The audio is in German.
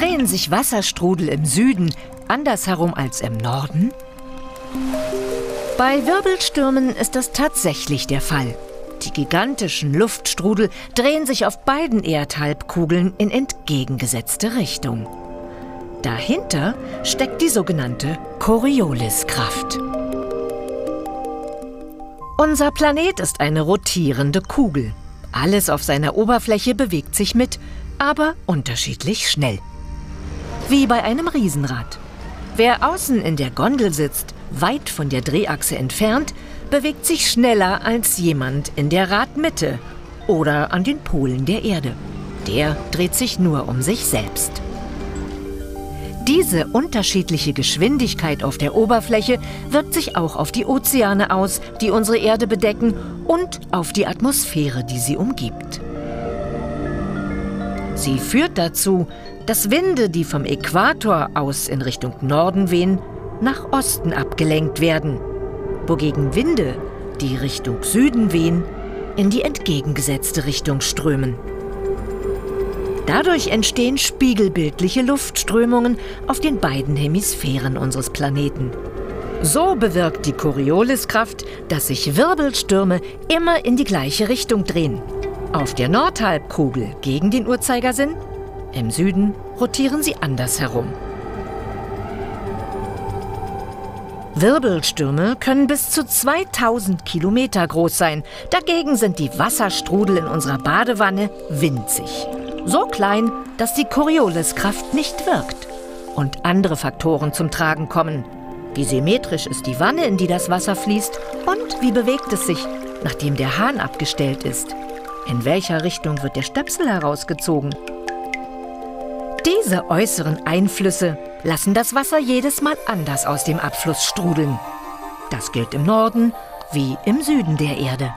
Drehen sich Wasserstrudel im Süden andersherum als im Norden? Bei Wirbelstürmen ist das tatsächlich der Fall. Die gigantischen Luftstrudel drehen sich auf beiden Erdhalbkugeln in entgegengesetzte Richtung. Dahinter steckt die sogenannte Corioliskraft. Unser Planet ist eine rotierende Kugel. Alles auf seiner Oberfläche bewegt sich mit, aber unterschiedlich schnell. Wie bei einem Riesenrad. Wer außen in der Gondel sitzt, weit von der Drehachse entfernt, bewegt sich schneller als jemand in der Radmitte oder an den Polen der Erde. Der dreht sich nur um sich selbst. Diese unterschiedliche Geschwindigkeit auf der Oberfläche wirkt sich auch auf die Ozeane aus, die unsere Erde bedecken, und auf die Atmosphäre, die sie umgibt. Sie führt dazu, dass Winde, die vom Äquator aus in Richtung Norden wehen, nach Osten abgelenkt werden, wogegen Winde, die Richtung Süden wehen, in die entgegengesetzte Richtung strömen. Dadurch entstehen spiegelbildliche Luftströmungen auf den beiden Hemisphären unseres Planeten. So bewirkt die Corioliskraft, dass sich Wirbelstürme immer in die gleiche Richtung drehen. Auf der Nordhalbkugel gegen den Uhrzeigersinn, im Süden rotieren sie andersherum. Wirbelstürme können bis zu 2000 Kilometer groß sein. Dagegen sind die Wasserstrudel in unserer Badewanne winzig. So klein, dass die Corioliskraft nicht wirkt. Und andere Faktoren zum Tragen kommen. Wie symmetrisch ist die Wanne, in die das Wasser fließt? Und wie bewegt es sich, nachdem der Hahn abgestellt ist? In welcher Richtung wird der Stöpsel herausgezogen? Diese äußeren Einflüsse lassen das Wasser jedes Mal anders aus dem Abfluss strudeln. Das gilt im Norden wie im Süden der Erde.